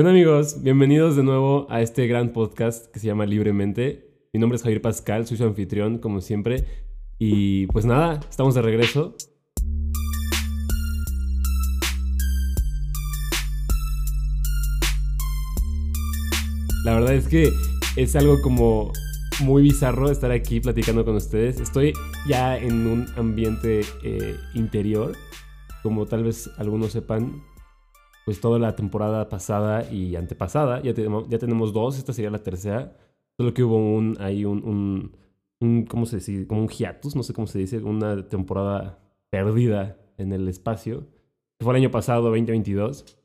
¿Qué amigos? Bienvenidos de nuevo a este gran podcast que se llama Libremente. Mi nombre es Javier Pascal, soy su anfitrión como siempre. Y pues nada, estamos de regreso. La verdad es que es algo como muy bizarro estar aquí platicando con ustedes. Estoy ya en un ambiente eh, interior, como tal vez algunos sepan, pues toda la temporada pasada y antepasada, ya tenemos, ya tenemos dos, esta sería la tercera, solo que hubo un, ahí un, un, ¿cómo se dice? Como un hiatus, no sé cómo se dice, una temporada perdida en el espacio, que fue el año pasado, 2022.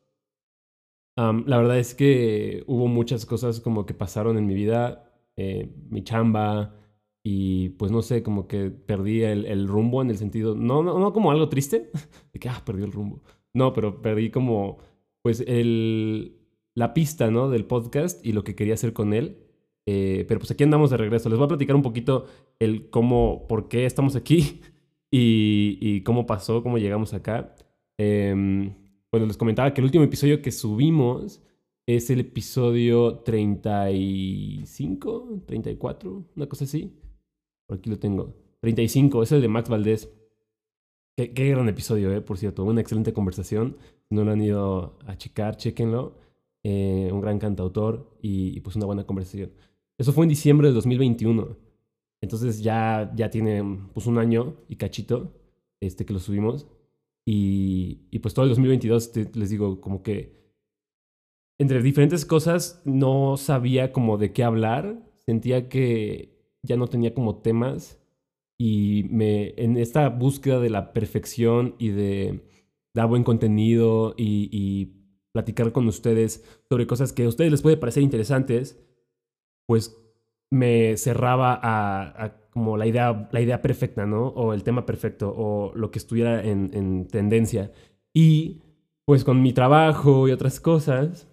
la verdad es que hubo muchas cosas como que pasaron en mi vida, eh, mi chamba, y pues no sé, como que perdí el, el rumbo en el sentido, no, no, no como algo triste, de que, ah, perdí el rumbo. No, pero perdí como pues el, la pista, ¿no? Del podcast y lo que quería hacer con él. Eh, pero pues aquí andamos de regreso. Les voy a platicar un poquito el cómo, por qué estamos aquí y, cómo pasó, cómo llegamos acá. Eh, bueno, les comentaba que el último episodio que subimos es el episodio 35, 34, una cosa así. Por aquí lo tengo. 35, es el de Max Valdés. Qué, gran episodio, eh, por cierto. Una excelente conversación. No lo han ido a checar, chéquenlo. Eh, un gran cantautor y, pues una buena conversación. Eso fue en diciembre de 2021. Entonces ya, ya tiene pues un año y cachito este, que lo subimos. Y, y pues todo el 2022, les digo, como que entre diferentes cosas no sabía como de qué hablar. Sentía que ya no tenía como temas y me, en esta búsqueda de la perfección y de dar buen contenido y, platicar con ustedes sobre cosas que a ustedes les puede parecer interesantes, pues me cerraba a, como la idea, la idea perfecta, ¿no? O el tema perfecto, o lo que estuviera en, en tendencia. Y pues con mi trabajo y otras cosas,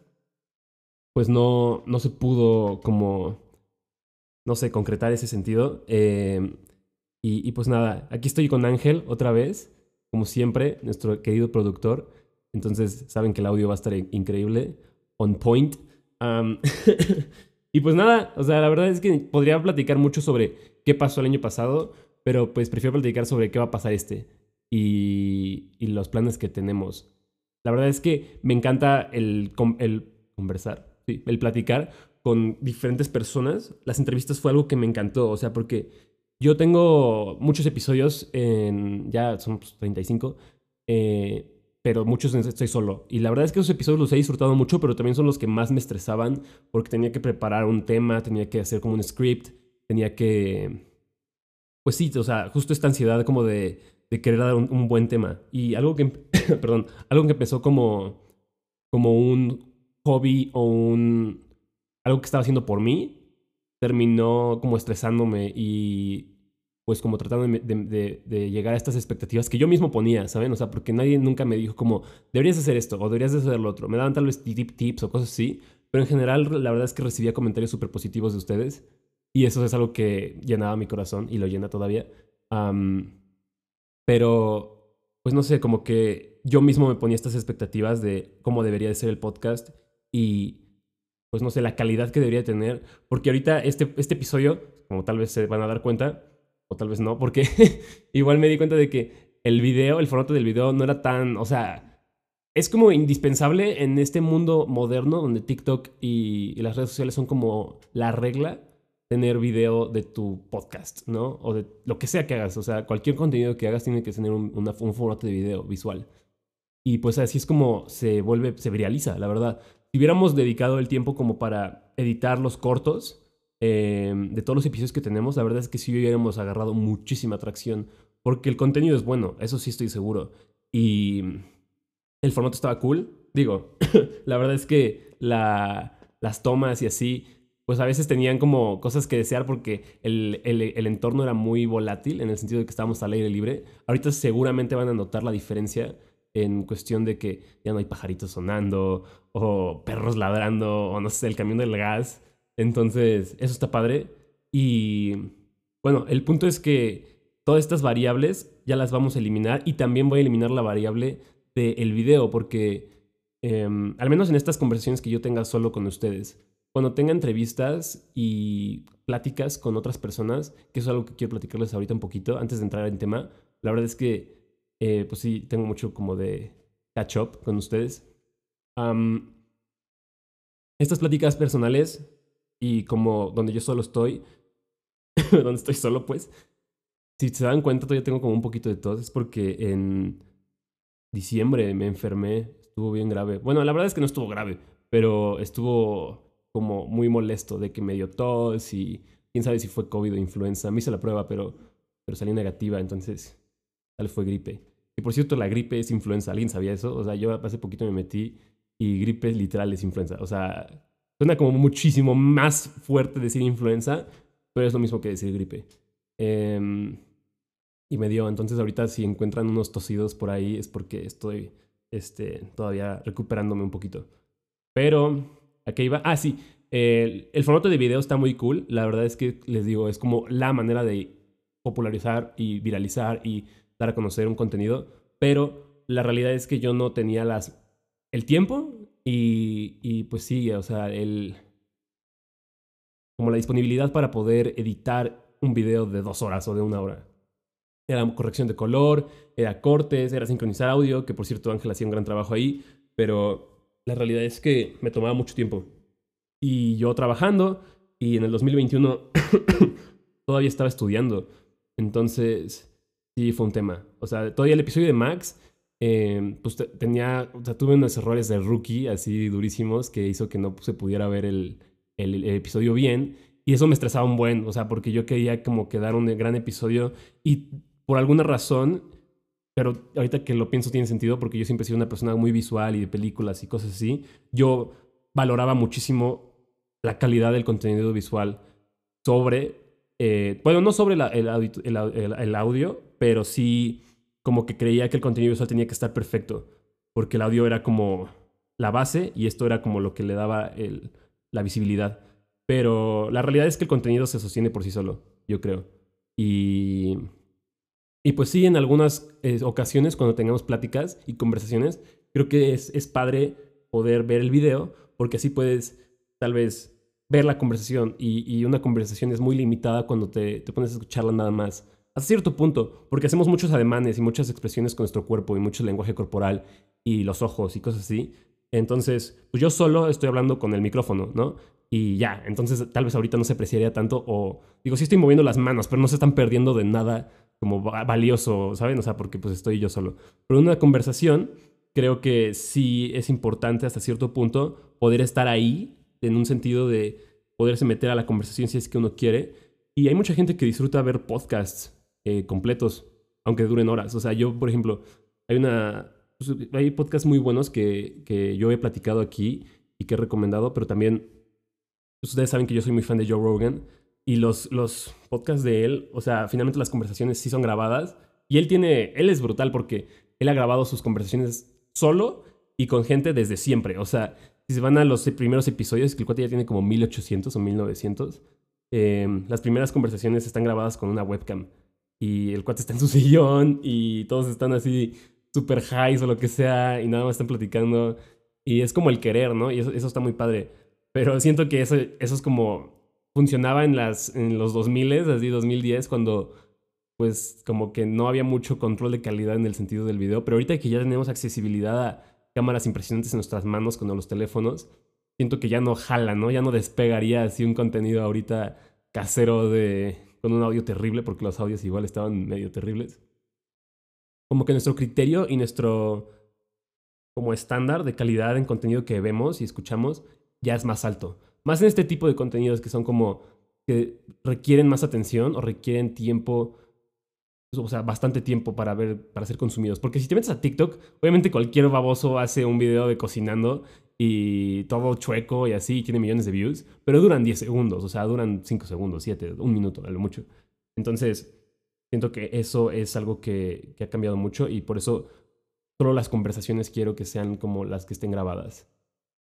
pues no, no se pudo como, no sé, concretar ese sentido. Eh, y, pues nada, aquí estoy con Ángel otra vez, como siempre, nuestro querido productor. Entonces saben que el audio va a estar increíble, on point. y pues nada, o sea, la verdad es que podría platicar mucho sobre qué pasó el año pasado, pero pues prefiero platicar sobre qué va a pasar este y, y los planes que tenemos. La verdad es que me encanta el, el conversar, el platicar con diferentes personas. Las entrevistas fue algo que me encantó, o sea, porque yo tengo muchos episodios, en, ya son 35, pues, eh, pero muchos estoy solo. Y la verdad es que esos episodios los he disfrutado mucho, pero también son los que más me estresaban porque tenía que preparar un tema, tenía que hacer como un script, tenía que... Pues sí, o sea, justo esta ansiedad como de, querer dar un, buen tema. Y algo que, perdón, algo que empezó como, como un hobby o un... algo que estaba haciendo por mí, terminó como estresándome y pues como tratando de, llegar a estas expectativas que yo mismo ponía, ¿saben? O sea, porque nadie nunca me dijo como, deberías hacer esto o deberías hacer lo otro. Me daban tal vez tips o cosas así, pero en general la verdad es que recibía comentarios súper positivos de ustedes y eso es algo que llenaba mi corazón y lo llena todavía. pero, pues no sé, como que yo mismo me ponía estas expectativas de cómo debería de ser el podcast y pues no sé, la calidad que debería tener, porque ahorita este, este episodio, como tal vez se van a dar cuenta, o tal vez no, porque igual me di cuenta de que el video, el formato del video no era tan, o sea, es como indispensable en este mundo moderno donde TikTok y, las redes sociales son como la regla tener video de tu podcast, ¿no? O de lo que sea que hagas, o sea, cualquier contenido que hagas tiene que tener un, un formato de video visual. Y pues así es como se vuelve, se viraliza, la verdad. Si hubiéramos dedicado el tiempo como para editar los cortos, Em, de todos los episodios que tenemos, la verdad es que sí hubiéramos agarrado muchísima atracción, porque el contenido es bueno, eso sí estoy seguro. Y el formato estaba cool. Digo, la verdad es que la, las tomas y así, pues a veces tenían como cosas que desear porque el, el, el, entorno era muy volátil en el sentido de que estábamos al aire libre. Ahorita seguramente van a notar la diferencia en cuestión de que ya no hay pajaritos sonando o perros ladrando o no sé, el camión del gas. Entonces, eso está padre. Y bueno, el punto es que todas estas variables ya las vamos a eliminar y también voy a eliminar la variable del video porque em, al menos en estas conversaciones que yo tenga solo con ustedes, cuando tenga entrevistas y pláticas con otras personas, que es algo que quiero platicarles ahorita un poquito, antes de entrar en tema, la verdad es que, eh, pues sí, tengo mucho como de catch up con ustedes. estas pláticas personales y como donde yo solo estoy, donde estoy solo, pues, si se dan cuenta, todavía tengo como un poquito de tos, es porque en diciembre me enfermé, estuvo bien grave. Bueno, la verdad es que no estuvo grave, pero estuvo como muy molesto de que me dio tos y quién sabe si fue COVID o influenza. Me hice la prueba, pero, pero salí negativa, entonces tal fue gripe. Y por cierto, la gripe es influenza. ¿Alguien sabía eso? O sea, yo hace poquito me metí y gripe literal es influenza. O sea, suena como muchísimo más fuerte decir influenza, pero es lo mismo que decir gripe. Em, y me dio, entonces ahorita si encuentran unos tosidos por ahí es porque estoy este, todavía recuperándome un poquito. Pero, ¿a qué iba? Ah, sí, el, el, formato de video está muy cool. La verdad es que les digo, es como la manera de popularizar y viralizar y dar a conocer un contenido. Pero la realidad es que yo no tenía las, el tiempo y, pues sí, o sea, el, como la disponibilidad para poder editar un video de dos horas o de una hora. Era corrección de color, era cortes, era sincronizar audio, que por cierto Ángel hacía un gran trabajo ahí, pero la realidad es que me tomaba mucho tiempo. Y yo trabajando, y en el 2021 todavía estaba estudiando. Entonces, sí fue un tema. O sea, todavía el episodio de Max, eh, pues tenía, o sea, tuve unos errores de rookie así durísimos que hizo que no se pudiera ver el, el, episodio bien. Y eso me estresaba un buen, o sea, porque yo quería como que dar un gran episodio y por alguna razón, pero ahorita que lo pienso tiene sentido porque yo siempre he sido una persona muy visual y de películas y cosas así, yo valoraba muchísimo la calidad del contenido visual sobre, eh, bueno, no sobre el, audio, pero sí como que creía que el contenido visual tenía que estar perfecto, porque el audio era como la base y esto era como lo que le daba la visibilidad. Pero la realidad es que el contenido se sostiene por sí solo, yo creo. Y, y pues sí, en algunas eh, ocasiones cuando tengamos pláticas y conversaciones, creo que es, es padre poder ver el video porque así puedes tal vez ver la conversación y, y una conversación es muy limitada cuando te, te, pones a escucharla nada más. A cierto punto, porque hacemos muchos ademanes y muchas expresiones con nuestro cuerpo y mucho lenguaje corporal y los ojos y cosas así, entonces, pues yo solo estoy hablando con el micrófono, ¿no? Y ya, entonces tal vez ahorita no se apreciaría tanto o digo, sí estoy moviendo las manos, pero no se están perdiendo de nada como valioso, ¿saben? O sea, porque pues estoy yo solo. Pero en una conversación creo que sí es importante hasta cierto punto poder estar ahí en un sentido de poderse meter a la conversación si es que uno quiere. Y hay mucha gente que disfruta ver podcasts eh, completos, aunque duren horas. O sea, yo, por ejemplo, hay una, pues, hay podcasts muy buenos que, que, yo he platicado aquí y que he recomendado, pero también pues, ustedes saben que yo soy muy fan de Joe Rogan y los, los podcasts de él, o sea, finalmente las conversaciones sí son grabadas y él tiene, él es brutal porque él ha grabado sus conversaciones solo y con gente desde siempre. O sea, si se van a los primeros episodios, que el cuate ya tiene como 1800 o 1900, eh, las primeras conversaciones están grabadas con una webcam y el cuate está en su sillón y todos están así super highs o lo que sea y nada más están platicando. Y es como el querer, ¿no? Y eso, eso está muy padre. Pero siento que eso, eso es como funcionaba en, las, en los 2000, así 2010, cuando pues como que no había mucho control de calidad en el sentido del video. Pero ahorita que ya tenemos accesibilidad a cámaras impresionantes en nuestras manos con los teléfonos, siento que ya no jala, ¿no? Ya no despegaría así un contenido ahorita casero de con un audio terrible, porque los audios igual estaban medio terribles como que nuestro criterio y nuestro como estándar de calidad en contenido que vemos y escuchamos ya es más alto. Más en este tipo de contenidos que son como que requieren más atención o requieren tiempo, o sea, bastante tiempo para ver, para ser consumidos. Porque si te metes a TikTok, obviamente cualquier baboso hace un video de cocinando y todo chueco y así, y tiene millones de views, pero duran 10 segundos, o sea, duran 5 segundos, 7, un minuto, a lo mucho. Entonces, Siento que eso es algo que, ha cambiado mucho y por eso solo las conversaciones quiero que sean como las que estén grabadas.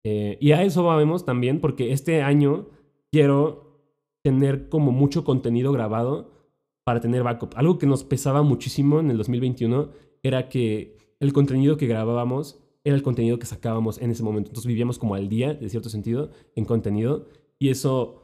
Eh, y a eso vamos también porque este año quiero tener como mucho contenido grabado para tener backup. Algo que nos pesaba muchísimo en el 2021 era que el contenido que grabábamos era el contenido que sacábamos en ese momento. Entonces vivíamos como al día, de cierto sentido, en contenido. Y eso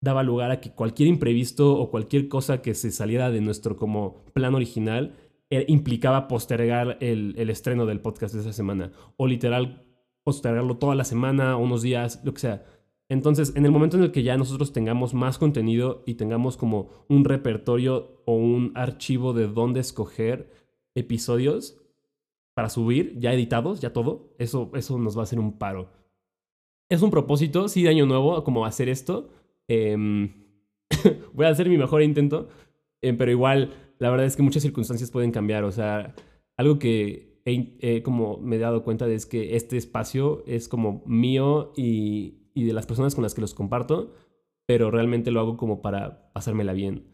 daba lugar a que cualquier imprevisto o cualquier cosa que se saliera de nuestro como plan original eh, implicaba postergar el, el, estreno del podcast de esa semana. O literal postergarlo toda la semana, unos días, lo que sea. Entonces, en el momento en el que ya nosotros tengamos más contenido y tengamos como un repertorio o un archivo de dónde escoger episodios para subir, ya editados, ya todo, eso, eso nos va a hacer un paro. Es un propósito, sí, de año nuevo, como hacer esto. Em, voy a hacer mi mejor intento, em, pero igual, la verdad es que muchas circunstancias pueden cambiar. O sea, algo que he, como me he dado cuenta de es que este espacio es como mío y y de las personas con las que los comparto, pero realmente lo hago como para pasármela bien,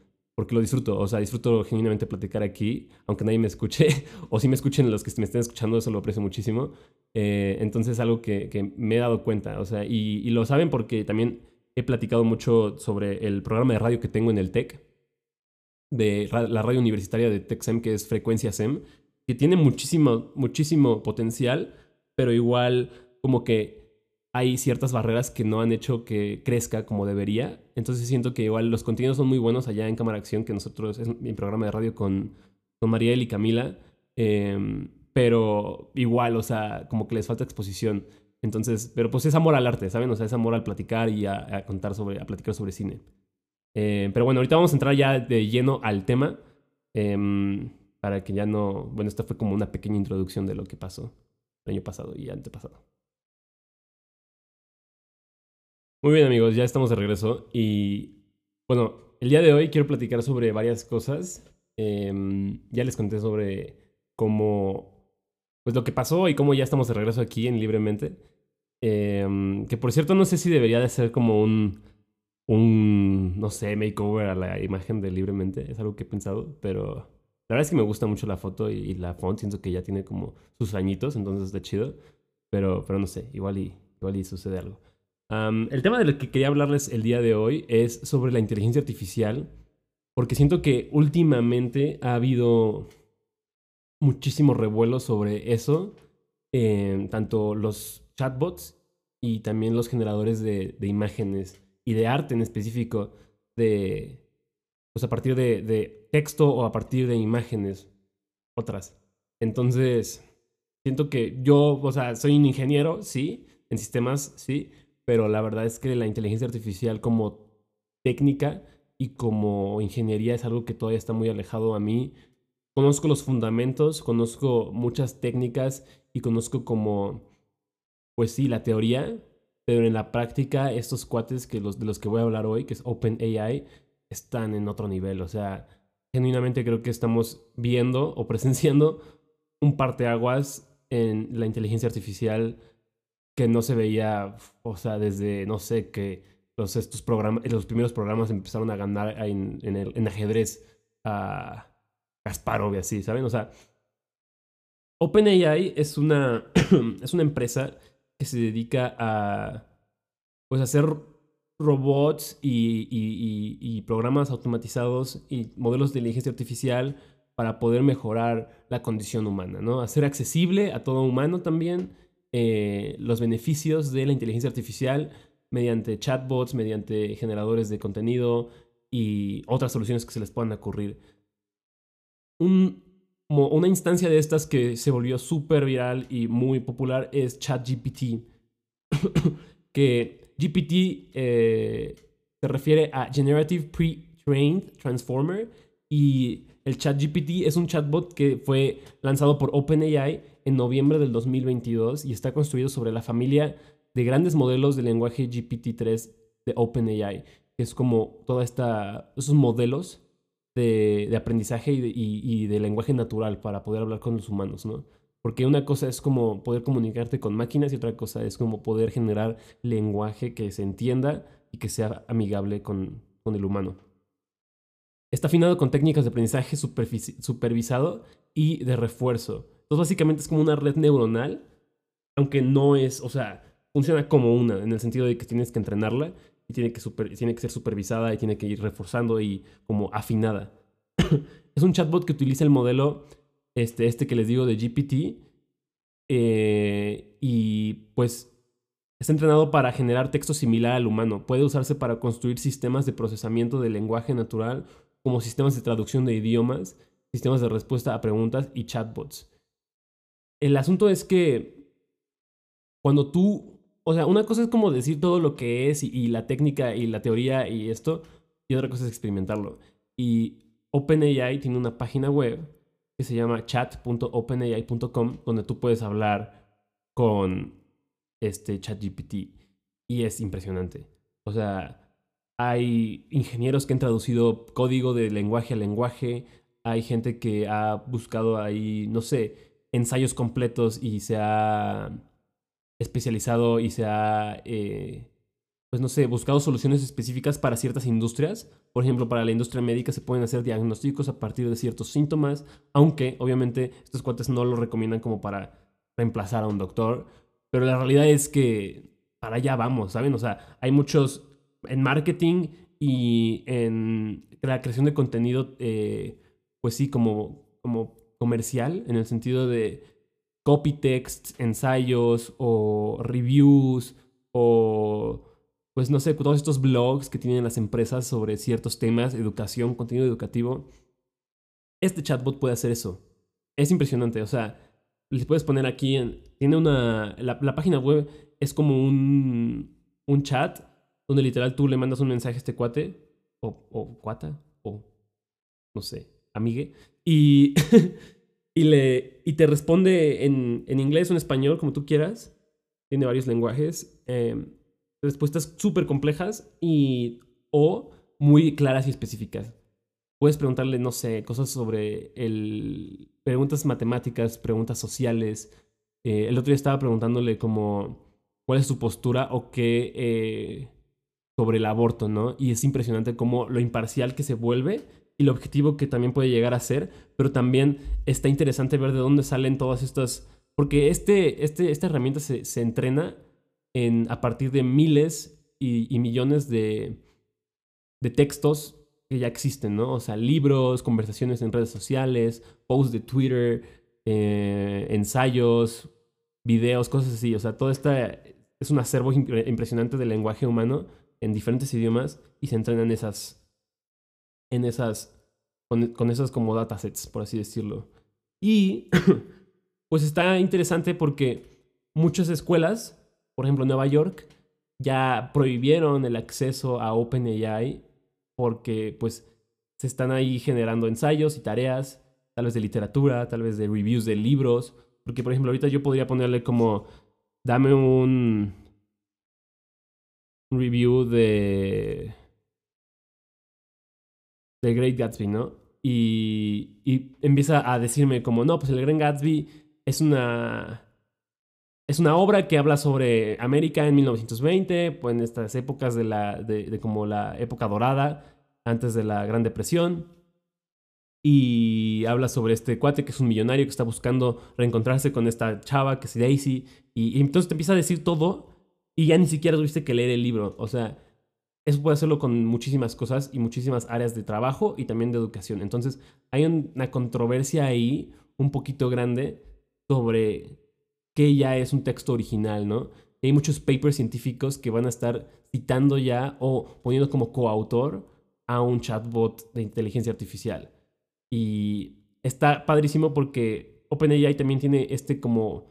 porque lo disfruto, o sea, disfruto genuinamente platicar aquí, aunque nadie me escuche, o si me escuchen los que me estén escuchando, eso lo aprecio muchísimo. Eh, entonces es algo que, que, me he dado cuenta, o sea, y, y, lo saben porque también he platicado mucho sobre el programa de radio que tengo en el TEC, de la radio universitaria de TECSEM, que es Frecuencia SEM, que tiene muchísimo, muchísimo potencial, pero igual como que hay ciertas barreras que no han hecho que crezca como debería. Entonces siento que igual los contenidos son muy buenos allá en Cámara Acción, que nosotros es mi programa de radio con, con Mariel y Camila. Em, pero igual, o sea, como que les falta exposición. Entonces, pero pues es amor al arte, ¿saben? O sea, es amor al platicar y a, contar sobre, a platicar sobre cine. Eh, pero bueno, ahorita vamos a entrar ya de lleno al tema. Em, para que ya no. Bueno, esta fue como una pequeña introducción de lo que pasó el año pasado y antepasado. Muy bien amigos, ya estamos de regreso y bueno, el día de hoy quiero platicar sobre varias cosas. Em, ya les conté sobre cómo, pues lo que pasó y cómo ya estamos de regreso aquí en Libremente. Em, que por cierto no sé si debería de ser como un, un, no sé, makeover a la imagen de Libremente. Es algo que he pensado, pero la verdad es que me gusta mucho la foto y, la font. Siento que ya tiene como sus añitos, entonces está chido. Pero, pero no sé, igual y, igual y sucede algo el tema del que quería hablarles el día de hoy es sobre la inteligencia artificial, porque siento que últimamente ha habido muchísimo revuelo sobre eso, tanto los chatbots y también los generadores de, imágenes y de arte en específico, de, pues a partir de, de texto o a partir de imágenes otras. Entonces, siento que yo, o sea, soy un ingeniero, sí, en sistemas, sí, pero la verdad es que la inteligencia artificial como técnica y como ingeniería es algo que todavía está muy alejado a mí. Conozco los fundamentos, conozco muchas técnicas y conozco como, pues sí, la teoría, pero en la práctica estos cuates que los, de los que voy a hablar hoy, que es OpenAI, están en otro nivel. O sea, genuinamente creo que estamos viendo o presenciando un parteaguas en la inteligencia artificial que no se veía, o sea, desde, no sé, que los, estos programas, los primeros programas empezaron a ganar en, ajedrez a Kasparov y así, ¿saben? O sea, OpenAI es una, es una empresa que se dedica a, pues, hacer robots y, y, y, programas automatizados y modelos de inteligencia artificial para poder mejorar la condición humana, ¿no? Hacer accesible a todo humano también eh, los beneficios de la inteligencia artificial mediante chatbots, mediante generadores de contenido y otras soluciones que se les puedan ocurrir. una instancia de estas que se volvió súper viral y muy popular es ChatGPT, que GPT eh, se refiere a Generative Pre-Trained Transformer y el ChatGPT es un chatbot que fue lanzado por OpenAI en noviembre del 2022 y está construido sobre la familia de grandes modelos de lenguaje GPT-3 de OpenAI, que es como toda esta, esos modelos de, aprendizaje y de, lenguaje natural para poder hablar con los humanos, ¿no? Porque una cosa es como poder comunicarte con máquinas y otra cosa es como poder generar lenguaje que se entienda y que sea amigable con el humano. Está afinado con técnicas de aprendizaje supervisado y de refuerzo. Entonces básicamente es como una red neuronal, aunque no es, o sea, funciona como una, en el sentido de que tienes que entrenarla y tiene que, tiene que ser supervisada y tiene que ir reforzando y como afinada. es un chatbot que utiliza el modelo, este, este que les digo de GPT, eh, y pues está entrenado para generar texto similar al humano. Puede usarse para construir sistemas de procesamiento del lenguaje natural como sistemas de traducción de idiomas, sistemas de respuesta a preguntas y chatbots. El asunto es que cuando tú, o sea, una cosa es como decir todo lo que es y, la técnica y la teoría y esto, y otra cosa es experimentarlo. Y OpenAI tiene una página web que se llama chat.openai.com donde tú puedes hablar con este ChatGPT y es impresionante. O sea, hay ingenieros que han traducido código de lenguaje a lenguaje, hay gente que ha buscado ahí, no sé, ensayos completos y se ha especializado y se ha, eh, pues no sé, buscado soluciones específicas para ciertas industrias. Por ejemplo, para la industria médica se pueden hacer diagnósticos a partir de ciertos síntomas, aunque obviamente estos cuates no lo recomiendan como para reemplazar a un doctor. Pero la realidad es que para allá vamos, ¿saben? O sea, hay muchos en marketing y en la creación de contenido, eh, pues sí, como, como comercial, en el sentido de copy text, ensayos o reviews o pues no sé, todos estos blogs que tienen las empresas sobre ciertos temas, educación, contenido educativo. Este chatbot puede hacer eso. Es impresionante, o sea, les puedes poner aquí, en, tiene una, la, página web es como un, un chat donde literal tú le mandas un mensaje a este cuate, o, o cuata, o no sé, amigue, y, y, le, y te responde en, en inglés o en español, como tú quieras. Tiene varios lenguajes. Eh, respuestas súper complejas y o muy claras y específicas. Puedes preguntarle, no sé, cosas sobre el... preguntas matemáticas, preguntas sociales. Eh, el otro día estaba preguntándole como cuál es su postura o qué eh, sobre el aborto, ¿no? Y es impresionante cómo lo imparcial que se vuelve y lo objetivo que también puede llegar a ser, pero también está interesante ver de dónde salen todas estas... Porque este, este, esta herramienta se, se entrena en, a partir de miles y, millones de, de textos que ya existen, ¿no? O sea, libros, conversaciones en redes sociales, posts de Twitter, eh, ensayos, videos, cosas así. O sea, todo esta es un acervo impresionante del lenguaje humano en diferentes idiomas y se entrena en esas, en esas, con, con esas como datasets, por así decirlo. Y pues está interesante porque muchas escuelas por ejemplo, Nueva York ya prohibieron el acceso a OpenAI porque pues se están ahí generando ensayos y tareas, tal vez de literatura, tal vez de reviews de libros, porque por ejemplo ahorita yo podría ponerle como dame un, review de de Great Gatsby, ¿no? Y, y empieza a decirme como, no, pues el Great Gatsby es una es una obra que habla sobre América en 1920, pues en estas épocas de, la, de, como la época dorada, antes de la Gran Depresión. Y habla sobre este cuate que es un millonario que está buscando reencontrarse con esta chava que es Daisy. Y, y entonces te empieza a decir todo y ya ni siquiera tuviste que leer el libro. O sea, eso puede hacerlo con muchísimas cosas y muchísimas áreas de trabajo y también de educación. Entonces hay una controversia ahí un poquito grande sobre que ya es un texto original, ¿no? hay muchos papers científicos que van a estar citando ya o poniendo como coautor a un chatbot de inteligencia artificial. Y está padrísimo porque OpenAI también tiene este como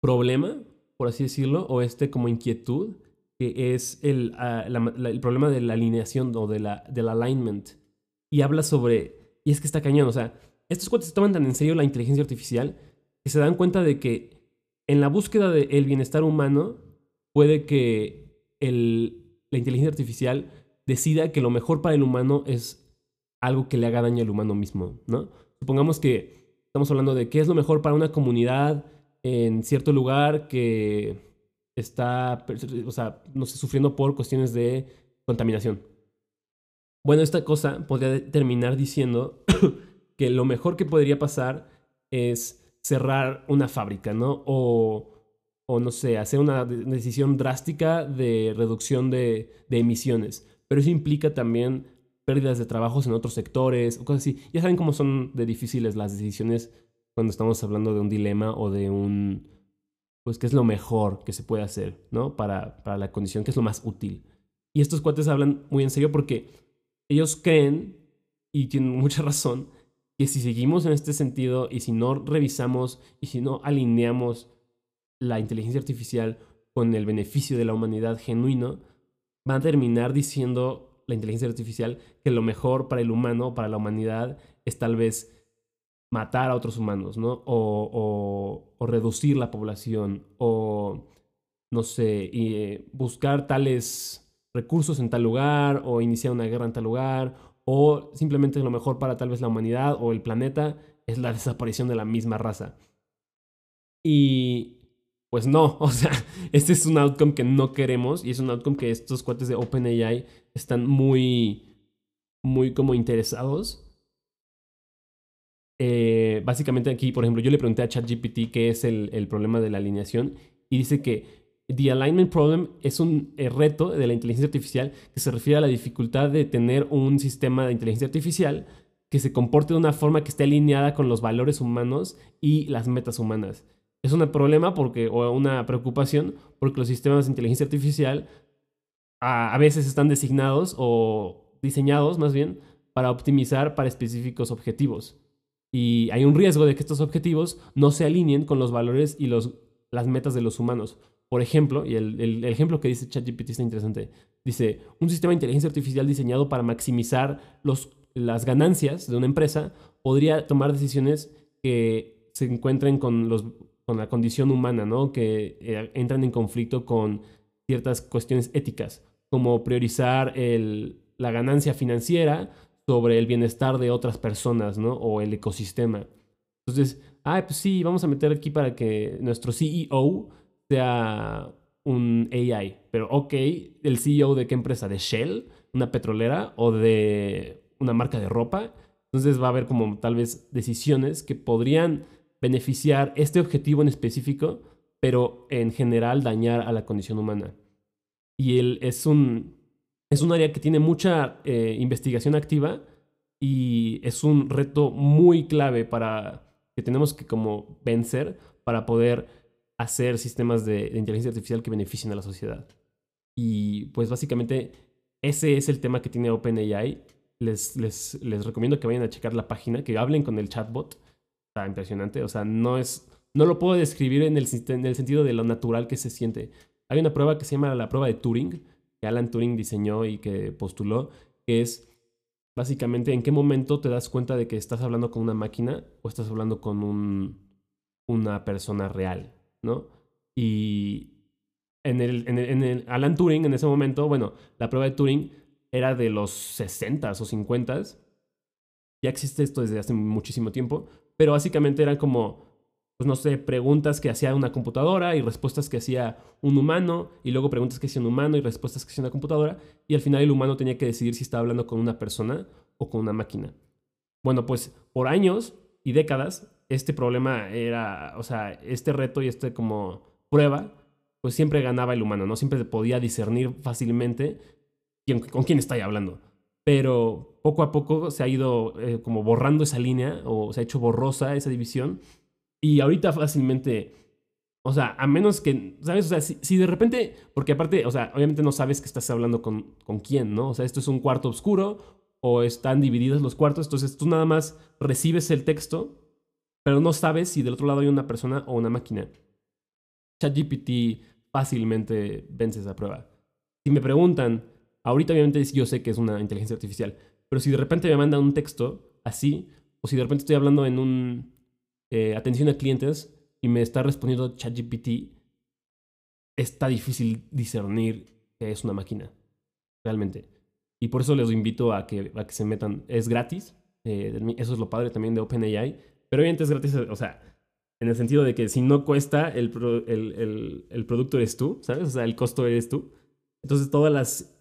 problema, por así decirlo, o este como inquietud, que es el, ah, el problema de la alineación o de la, del alignment. Y habla sobre, y es que está cañón, o sea, estos cuates toman tan en serio la inteligencia artificial y se dan cuenta de que en la búsqueda del bienestar humano puede que la inteligencia artificial decida que lo mejor para el humano es algo que le haga daño al humano mismo, ¿no? Supongamos que estamos hablando de qué es lo mejor para una comunidad en cierto lugar que está, o sea, no sé, sufriendo por cuestiones de contaminación. Bueno, esta cosa podría terminar diciendo que lo mejor que podría pasar es cerrar una fábrica, ¿no? O, o no sé, hacer una decisión drástica de reducción de, de emisiones. Pero eso implica también pérdidas de trabajos en otros sectores o cosas así. Ya saben cómo son de difíciles las decisiones cuando estamos hablando de un dilema o de un, pues, qué es lo mejor que se puede hacer, ¿no? Para, para la condición, qué es lo más útil. Y estos cuates hablan muy en serio porque ellos creen, y tienen mucha razón, que si seguimos en este sentido y si no revisamos y si no alineamos la inteligencia artificial con el beneficio de la humanidad genuino, va a terminar diciendo la inteligencia artificial que lo mejor para el humano, para la humanidad, es tal vez matar a otros humanos, ¿no? O, o, reducir la población, o, no sé, y, eh, buscar tales recursos en tal lugar, o iniciar una guerra en tal lugar, o simplemente lo mejor para tal vez la humanidad o el planeta es la desaparición de la misma raza. Y pues no, o sea, este es un outcome que no queremos y es un outcome que estos cuates de OpenAI están muy, muy como interesados. Eh, básicamente aquí, por ejemplo, yo le pregunté a ChatGPT qué es el, problema de la alineación y dice que The Alignment Problem es un eh, reto de la inteligencia artificial que se refiere a la dificultad de tener un sistema de inteligencia artificial que se comporte de una forma que esté alineada con los valores humanos y las metas humanas. Es un problema porque, o una preocupación porque los sistemas de inteligencia artificial a veces están designados o diseñados más bien para optimizar para específicos objetivos. Y hay un riesgo de que estos objetivos no se alineen con los valores y los, las metas de los humanos. Por ejemplo, y el, ejemplo que dice ChatGPT está interesante, dice, un sistema de inteligencia artificial diseñado para maximizar los, las ganancias de una empresa podría tomar decisiones que se encuentren con, los, con la condición humana, ¿no? que eh, entran en conflicto con ciertas cuestiones éticas, como priorizar el, la ganancia financiera sobre el bienestar de otras personas ¿no? o el ecosistema. Entonces, ah, pues sí, vamos a meter aquí para que nuestro CEO sea un AI. Pero ok, el CEO de qué empresa? ¿De Shell? ¿Una petrolera? ¿O de una marca de ropa? Entonces va a haber como tal vez decisiones que podrían beneficiar este objetivo en específico, pero en general dañar a la condición humana. Y él es un, es un área que tiene mucha eh, investigación activa y es un reto muy clave para que tenemos que como vencer para poder hacer sistemas de, inteligencia artificial que beneficien a la sociedad. Y pues básicamente ese es el tema que tiene OpenAI. Les, les, les recomiendo que vayan a checar la página, que hablen con el chatbot. Está impresionante. O sea, no es. No lo puedo describir en el, en el sentido de lo natural que se siente. Hay una prueba que se llama la prueba de Turing, Alan Turing diseñó y que postuló, que es básicamente en qué momento te das cuenta de que estás hablando con una máquina o estás hablando con un, una persona real. ¿no? Y en el, en, el, Alan Turing, en ese momento, bueno, la prueba de Turing era de los 60s o 50s. Ya existe esto desde hace muchísimo tiempo, pero básicamente eran como, pues no sé, preguntas que hacía una computadora y respuestas que hacía un humano, y luego preguntas que hacía un humano y respuestas que hacía una computadora, y al final el humano tenía que decidir si estaba hablando con una persona o con una máquina. Bueno, pues por años y décadas este problema era, o sea, este reto y este como prueba, pues siempre ganaba el humano, ¿no? Siempre podía discernir fácilmente con quién está hablando. Pero poco a poco se ha ido eh, como borrando esa línea o se ha hecho borrosa esa división. Y ahorita fácilmente, o sea, a menos que, ¿sabes? O sea, si, de repente, porque aparte, o sea, obviamente no sabes que estás hablando con, con quién, ¿no? O sea, esto es un cuarto oscuro o están divididos los cuartos, entonces tú nada más recibes el texto pero no sabes si del otro lado hay una persona o una máquina. ChatGPT fácilmente vence esa prueba. Si me preguntan, ahorita obviamente yo sé que es una inteligencia artificial, pero si de repente me mandan un texto así, o si de repente estoy hablando en un eh, atención a clientes y me está respondiendo ChatGPT, está difícil discernir que es una máquina, realmente. Y por eso les invito a que, a que se metan. Es gratis. Eh, eso es lo padre también de OpenAI pero obviamente es gratis, o sea, en el sentido de que si no cuesta, el, el, el, producto eres tú, ¿sabes? O sea, el costo eres tú. Entonces todas las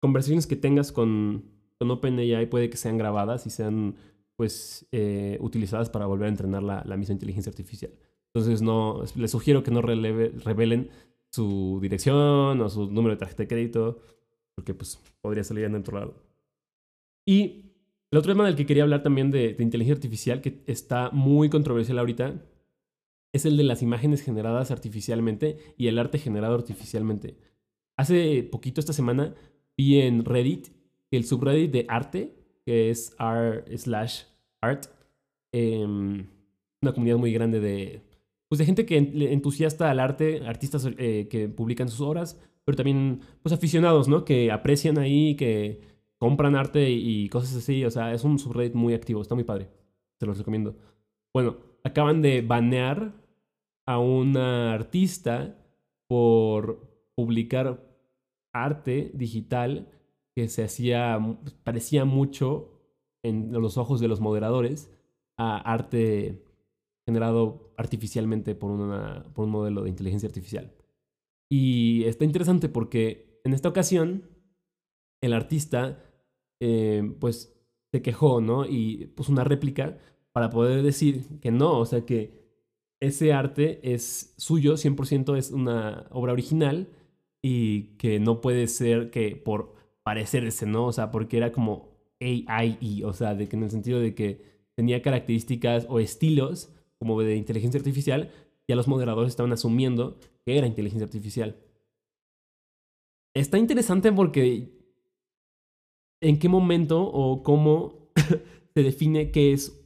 conversaciones que tengas con, con OpenAI puede que sean grabadas y sean pues eh, utilizadas para volver a entrenar la, la, misma inteligencia artificial. Entonces no, les sugiero que no revelen su dirección o su número de tarjeta de crédito, porque pues podría salir en otro lado. Y El otro tema del que quería hablar también de, de inteligencia artificial, que está muy controversial ahorita, es el de las imágenes generadas artificialmente y el arte generado artificialmente. Hace poquito esta semana vi en Reddit el subreddit de arte, que es r slash art, em, una comunidad muy grande de, pues de gente que entusiasta al arte, artistas eh, que publican sus obras, pero también pues aficionados, ¿no? Que aprecian ahí, que compran arte y cosas así. O sea, es un subreddit muy activo, está muy padre. Te los recomiendo. Bueno, acaban de banear a una artista por publicar arte digital que se hacía, parecía mucho en los ojos de los moderadores a arte generado artificialmente por, por un modelo de inteligencia artificial. Y está interesante porque en esta ocasión el artista eh, pues se quejó, ¿no? Y puso una réplica para poder decir que no, o sea que ese arte es suyo, 100% es una obra original y que no puede ser que por parecerse, ¿no? O sea, porque era como AI, o sea, en el sentido de que tenía características o estilos como de inteligencia artificial, ya los moderadores estaban asumiendo que era inteligencia artificial. Está interesante porque en qué momento o cómo se define qué es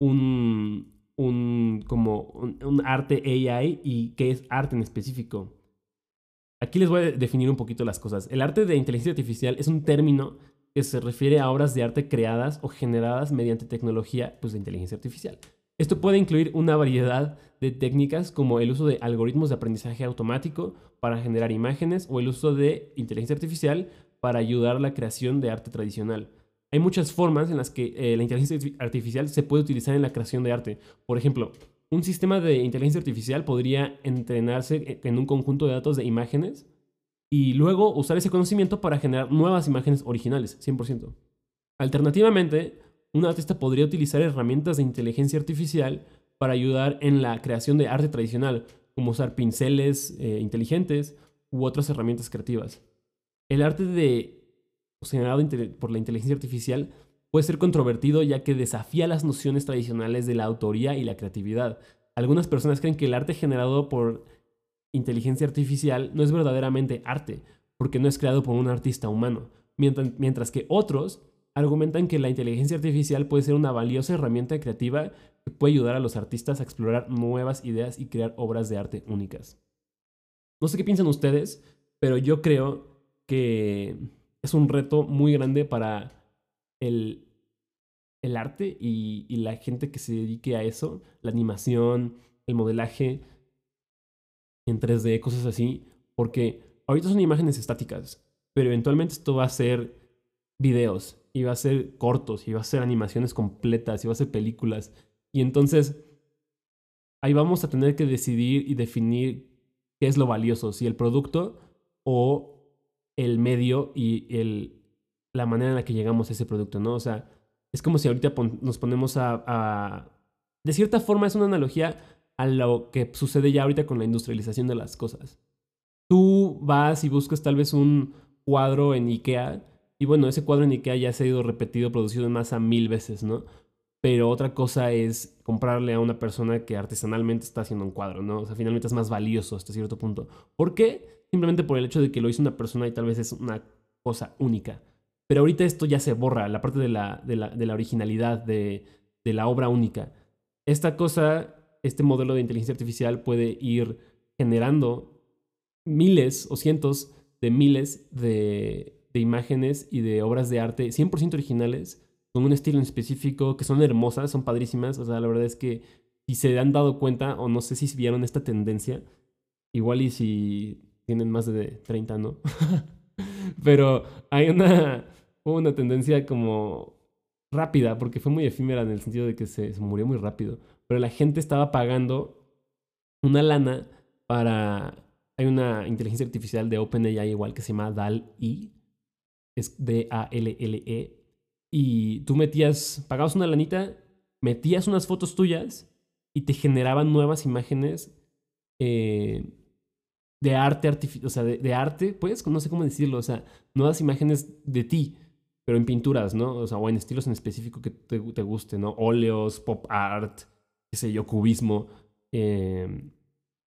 un, un como un, arte AI y qué es arte en específico. Aquí les voy a definir un poquito las cosas. El arte de inteligencia artificial es un término que se refiere a obras de arte creadas o generadas mediante tecnología pues, de inteligencia artificial. Esto puede incluir una variedad de técnicas como el uso de algoritmos de aprendizaje automático para generar imágenes o el uso de inteligencia artificial para ayudar a la creación de arte tradicional. Hay muchas formas en las que eh, la inteligencia artificial se puede utilizar en la creación de arte. Por ejemplo, un sistema de inteligencia artificial podría entrenarse en un conjunto de datos de imágenes y luego usar ese conocimiento para generar nuevas imágenes originales, 100%. Alternativamente, un artista podría utilizar herramientas de inteligencia artificial para ayudar en la creación de arte tradicional, como usar pinceles eh, inteligentes u otras herramientas creativas. El arte de, pues, generado por la inteligencia artificial puede ser controvertido ya que desafía las nociones tradicionales de la autoría y la creatividad. Algunas personas creen que el arte generado por inteligencia artificial no es verdaderamente arte, porque no es creado por un artista humano, mientras que otros argumentan que la inteligencia artificial puede ser una valiosa herramienta creativa que puede ayudar a los artistas a explorar nuevas ideas y crear obras de arte únicas. No sé qué piensan ustedes, pero yo creo que es un reto muy grande para el, el arte y, la gente que se dedique a eso, la animación, el modelaje en 3D, cosas así, porque ahorita son imágenes estáticas, pero eventualmente esto va a ser videos, y va a ser cortos, y va a ser animaciones completas, y va a ser películas. Y entonces ahí vamos a tener que decidir y definir qué es lo valioso, si el producto o el medio y el, la manera en la que llegamos a ese producto, ¿no? O sea, es como si ahorita nos ponemos a. De cierta forma es una analogía a lo que sucede ya ahorita con la industrialización de las cosas. Tú vas y buscas tal vez un cuadro en IKEA y bueno, ese cuadro en Ikea ya se ha ido repetido, producido en masa mil veces, ¿no? Pero otra cosa es comprarle a una persona que artesanalmente está haciendo un cuadro, ¿no? O sea, finalmente es más valioso hasta cierto punto. ¿Por qué? Simplemente por el hecho de que lo hizo una persona y tal vez es una cosa única. Pero ahorita esto ya se borra, la parte de la, de la, de la originalidad, de, de la obra única. Esta cosa, este modelo de inteligencia artificial puede ir generando miles o cientos de miles de de imágenes y de obras de arte 100% originales, con un estilo en específico, que son hermosas, son padrísimas. O sea, la verdad es que si se han dado cuenta, o no sé si vieron esta tendencia, igual y si tienen más de 30, ¿no? Pero hay una, una tendencia como rápida, porque fue muy efímera en el sentido de que se, se murió muy rápido. Pero la gente estaba pagando una lana para hay una inteligencia artificial de OpenAI igual que se llama DAL-E, es D-A-L-L-E, y tú metías, pagabas una lanita, metías unas fotos tuyas y te generaban nuevas imágenes eh, de arte, o sea, de, arte, pues, no sé cómo decirlo, o sea, nuevas imágenes de ti. Pero en pinturas, ¿no? O sea, o en estilos en específico que te, te guste, ¿no? Óleos, pop art, qué sé yo, cubismo. Em,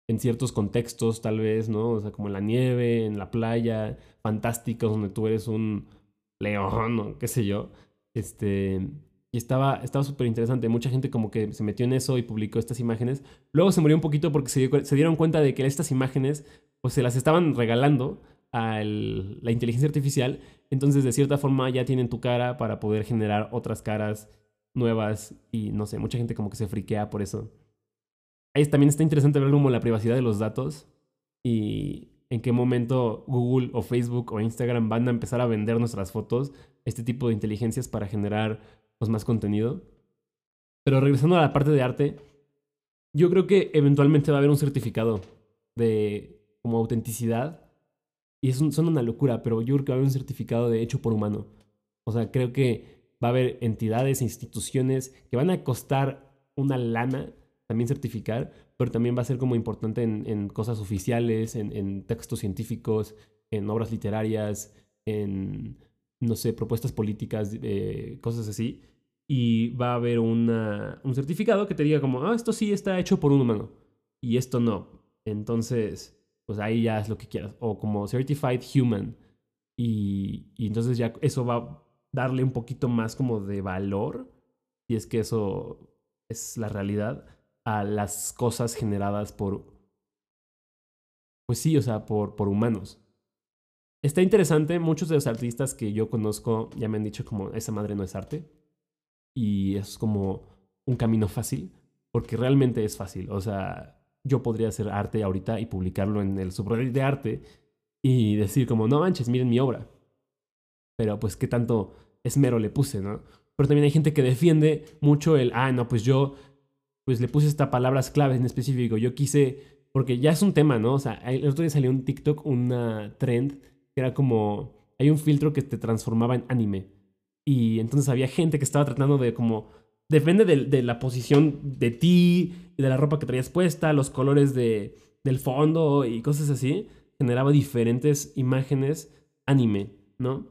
en ciertos contextos, tal vez, ¿no? O sea, como en la nieve, en la playa, fantásticos, donde tú eres un león o qué sé yo. Este, y estaba estaba súper interesante. Mucha gente como que se metió en eso y publicó estas imágenes. Luego se murió un poquito porque se, se dieron cuenta de que estas imágenes pues se las estaban regalando a la inteligencia artificial. Entonces de cierta forma ya tienen tu cara para poder generar otras caras nuevas y no sé, mucha gente como que se friquea por eso. Ahí también está interesante ver como la privacidad de los datos y en qué momento Google o Facebook o Instagram van a empezar a vender nuestras fotos, este tipo de inteligencias para generar pues, más contenido. Pero regresando a la parte de arte, yo creo que eventualmente va a haber un certificado de como autenticidad. Y son una locura, pero yo creo que va a haber un certificado de hecho por humano. O sea, creo que va a haber entidades e instituciones que van a costar una lana también certificar, pero también va a ser como importante en, cosas oficiales, en, textos científicos, en obras literarias, en, no sé, propuestas políticas, eh, cosas así. Y va a haber una, un certificado que te diga como, ah, esto sí está hecho por un humano y esto no. Entonces, pues ahí ya es lo que quieras. O como Certified Human. Y, y entonces ya eso va a darle un poquito más como de valor, y es que eso es la realidad a las cosas generadas por, pues sí, o sea, por, por humanos. Está interesante, muchos de los artistas que yo conozco ya me han dicho como esa madre no es arte. Y es como un camino fácil, porque realmente es fácil. O sea, yo podría hacer arte ahorita y publicarlo en el subreddit de arte y decir como, no manches, miren mi obra. Pero pues qué tanto esmero le puse, ¿no? Pero también hay gente que defiende mucho el, ah, no, pues yo pues le puse estas palabras claves en específico. Yo quise, porque ya es un tema, ¿no? O sea, el otro día salió un TikTok, una trend, que era como, hay un filtro que te transformaba en anime. Y entonces había gente que estaba tratando de como, depende de, la posición de ti, de la ropa que traías puesta, los colores de, del fondo y cosas así, generaba diferentes imágenes anime, ¿no?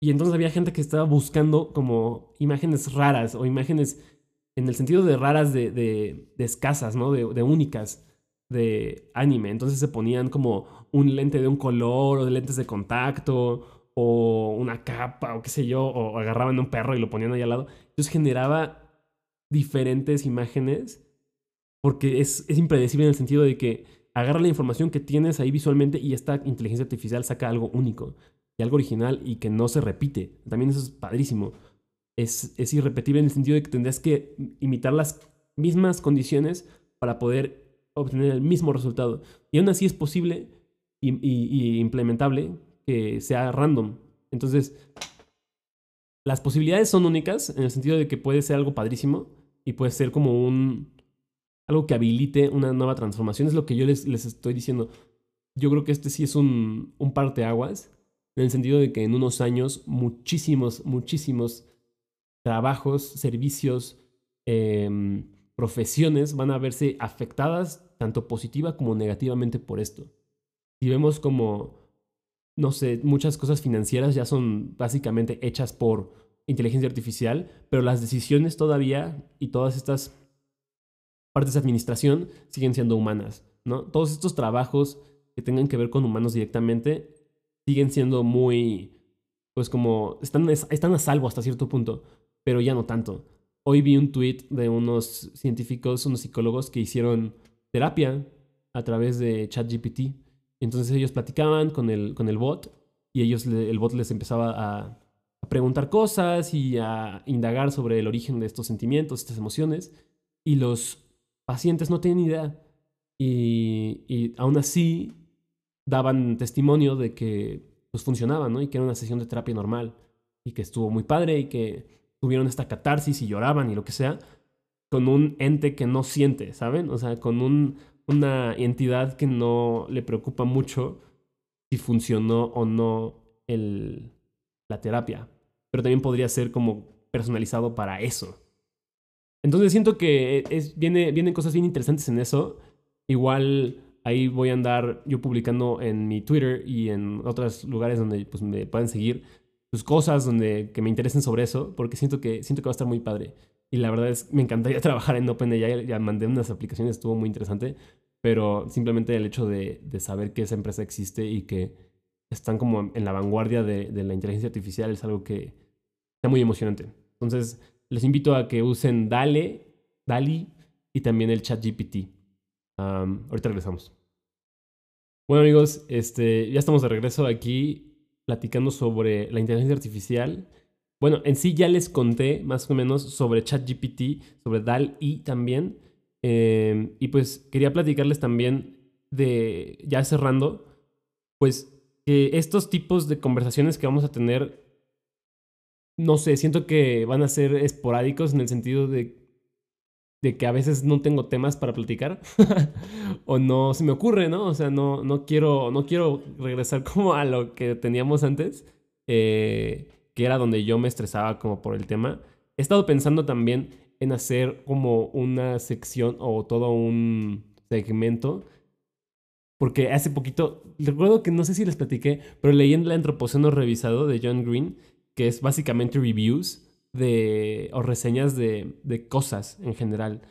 Y entonces había gente que estaba buscando como imágenes raras o imágenes en el sentido de raras, de, de, escasas, ¿no? De, de, únicas de anime. Entonces se ponían como un lente de un color o de lentes de contacto o una capa o qué sé yo, o agarraban un perro y lo ponían ahí al lado. Entonces generaba diferentes imágenes porque es, es impredecible en el sentido de que agarra la información que tienes ahí visualmente y esta inteligencia artificial saca algo único y algo original y que no se repite. También eso es padrísimo es, irrepetible en el sentido de que tendrías que imitar las mismas condiciones para poder obtener el mismo resultado. Y aún así es posible y, implementable que sea random. Entonces, las posibilidades son únicas en el sentido de que puede ser algo padrísimo y puede ser como un algo que habilite una nueva transformación. Es lo que yo les, les estoy diciendo. Yo creo que este sí es un, un parteaguas en el sentido de que en unos años muchísimos, muchísimos trabajos, servicios, em, profesiones van a verse afectadas tanto positiva como negativamente por esto. Si vemos como, no sé, muchas cosas financieras ya son básicamente hechas por inteligencia artificial, pero las decisiones todavía y todas estas partes de administración siguen siendo humanas, ¿no? Todos estos trabajos que tengan que ver con humanos directamente siguen siendo muy, pues como, están, están a salvo hasta cierto punto, pero ya no tanto. Hoy vi un tweet de unos científicos, unos psicólogos que hicieron terapia a través de ChatGPT. Entonces ellos platicaban con el, con el bot y ellos el bot les empezaba a, preguntar cosas y a indagar sobre el origen de estos sentimientos, estas emociones. Y los pacientes no tenían idea. Y, y aún así daban testimonio de que pues funcionaba, ¿no? Y que era una sesión de terapia normal y que estuvo muy padre y que tuvieron esta catarsis y lloraban y lo que sea, con un ente que no siente, ¿saben? O sea, con un, una entidad que no le preocupa mucho si funcionó o no el, la terapia. Pero también podría ser como personalizado para eso. Entonces siento que es, viene, vienen cosas bien interesantes en eso. Igual ahí voy a andar yo publicando en mi Twitter y en otros lugares donde pues, me pueden seguir sus cosas donde, que me interesen sobre eso, porque siento que, siento que va a estar muy padre. Y la verdad es, me encantaría trabajar en OpenAI, ya mandé unas aplicaciones, estuvo muy interesante, pero simplemente el hecho de, de saber que esa empresa existe y que están como en la vanguardia de, de la inteligencia artificial es algo que está muy emocionante. Entonces, les invito a que usen Dale, Dali y también el ChatGPT. ahorita regresamos. Bueno amigos, este, ya estamos de regreso aquí platicando sobre la inteligencia artificial. Bueno, en sí ya les conté más o menos sobre ChatGPT, sobre DAL-I también. Em, y pues quería platicarles también de, ya cerrando, pues que estos tipos de conversaciones que vamos a tener, no sé, siento que van a ser esporádicos en el sentido de de que a veces no tengo temas para platicar o no se me ocurre, ¿no? O sea, no, no, quiero, no quiero regresar como a lo que teníamos antes, eh, que era donde yo me estresaba como por el tema. He estado pensando también en hacer como una sección o todo un segmento, porque hace poquito, recuerdo que no sé si les platiqué, pero leí en el Antropoceno Revisado de John Green, que es básicamente reviews de, o reseñas de, de cosas en general.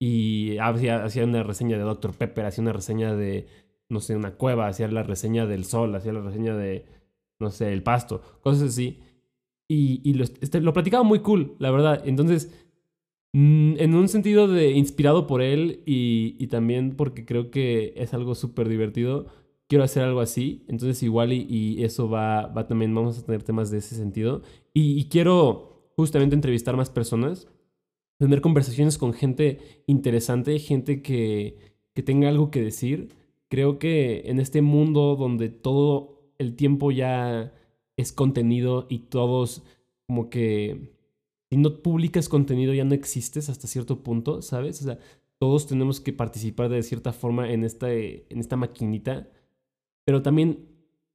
Y hacía, hacía una reseña de Dr. Pepper, hacía una reseña de, no sé, una cueva, hacía la reseña del sol, hacía la reseña de, no sé, el pasto, cosas así. Y, lo, este, lo platicaba muy cool, la verdad. Entonces, en un sentido de inspirado por él y, y también porque creo que es algo súper divertido, quiero hacer algo así. Entonces, igual y, y, eso va, va también, vamos a tener temas de ese sentido. Y, y quiero justamente entrevistar más personas, tener conversaciones con gente interesante, gente que, que tenga algo que decir. Creo que en este mundo donde todo el tiempo ya es contenido y todos como que si no publicas contenido ya no existes hasta cierto punto, ¿sabes? O sea, todos tenemos que participar de cierta forma en esta, en esta maquinita, pero también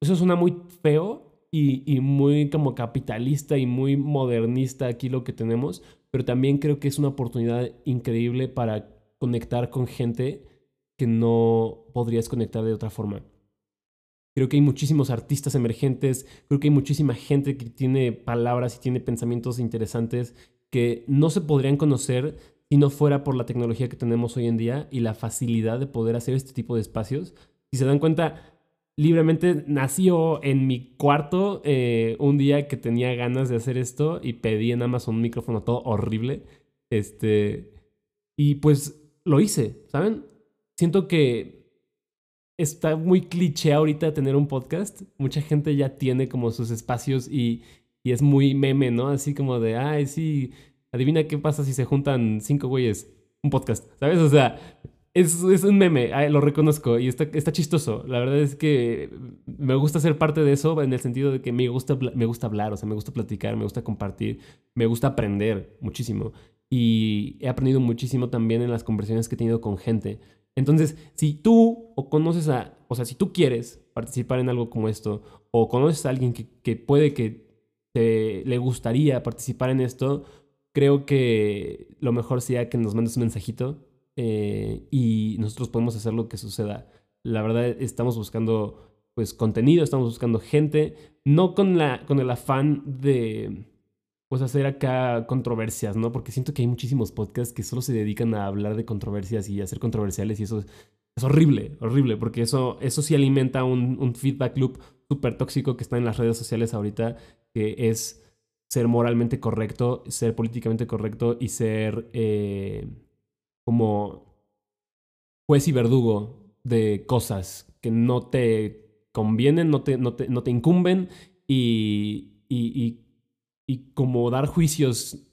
eso suena muy feo, y, muy como capitalista y muy modernista aquí lo que tenemos, pero también creo que es una oportunidad increíble para conectar con gente que no podrías conectar de otra forma. Creo que hay muchísimos artistas emergentes, creo que hay muchísima gente que tiene palabras y tiene pensamientos interesantes que no se podrían conocer si no fuera por la tecnología que tenemos hoy en día y la facilidad de poder hacer este tipo de espacios. Si se dan cuenta, libremente nació en mi cuarto eh, un día que tenía ganas de hacer esto y pedí en Amazon un micrófono todo horrible. Este. Y pues lo hice, ¿saben? Siento que está muy cliché ahorita tener un podcast. Mucha gente ya tiene como sus espacios y, y es muy meme, ¿no? Así como de, ay, sí, adivina qué pasa si se juntan cinco güeyes. Un podcast, ¿sabes? O sea, es, es, un meme, lo reconozco y está, está chistoso. La verdad es que me gusta ser parte de eso en el sentido de que me gusta, me gusta hablar, o sea, me gusta platicar, me gusta compartir, me gusta aprender muchísimo. Y he aprendido muchísimo también en las conversaciones que he tenido con gente. Entonces, si tú o conoces a, o sea, si tú quieres participar en algo como esto, o conoces a alguien que, que puede que le gustaría participar en esto, creo que lo mejor sería que nos mandes un mensajito eh, y nosotros podemos hacer lo que suceda. La verdad, estamos buscando pues contenido, estamos buscando gente, no con, la, con el afán de pues hacer acá controversias, ¿no? Porque siento que hay muchísimos podcasts que solo se dedican a hablar de controversias y a ser controversiales y eso es, horrible, horrible, porque eso, eso sí alimenta un, un feedback loop súper tóxico que está en las redes sociales ahorita, que es ser moralmente correcto, ser políticamente correcto y ser... Eh, como juez y verdugo de cosas que no te convienen, no te, no te, no te incumben y, y, y, como dar juicios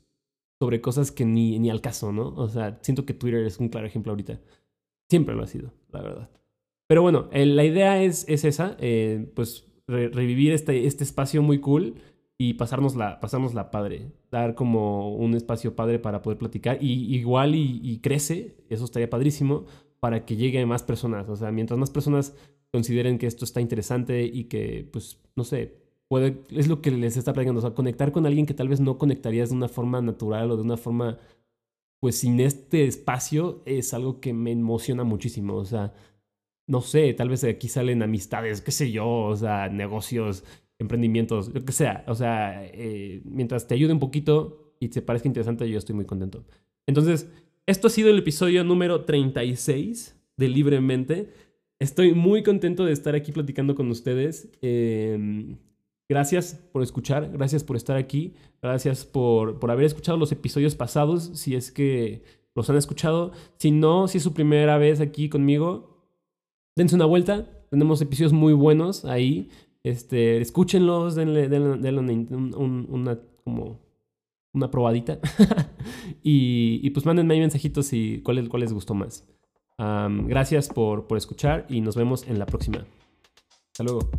sobre cosas que ni, ni al caso, ¿no? O sea, siento que Twitter es un claro ejemplo ahorita. Siempre lo ha sido, la verdad. Pero bueno, la idea es, es esa, eh, pues revivir este, este espacio muy cool y pasarnos la, pasarnos la padre, dar como un espacio padre para poder platicar y igual y, crece, eso estaría padrísimo, para que llegue más personas, o sea, mientras más personas consideren que esto está interesante y que, pues, no sé, es lo que les está platicando, o sea, conectar con alguien que tal vez no conectarías de una forma natural o de una forma, pues, sin este espacio, es algo que me emociona muchísimo, o sea, no sé, tal vez aquí salen amistades, qué sé yo, o sea, negocios, emprendimientos, lo que sea. O sea, eh, mientras te ayude un poquito y te parezca interesante, yo estoy muy contento. Entonces, esto ha sido el episodio número 36 de Libremente. Estoy muy contento de estar aquí platicando con ustedes. Em, gracias por escuchar, gracias por estar aquí, gracias por, por haber escuchado los episodios pasados, si es que los han escuchado. Si no, si es su primera vez aquí conmigo, dense una vuelta. Tenemos episodios muy buenos ahí. Este, escúchenlos, denle, una, como una probadita. y, pues mándenme ahí mensajitos y cuál, cuál les gustó más. gracias por, por escuchar y nos vemos en la próxima. Hasta luego.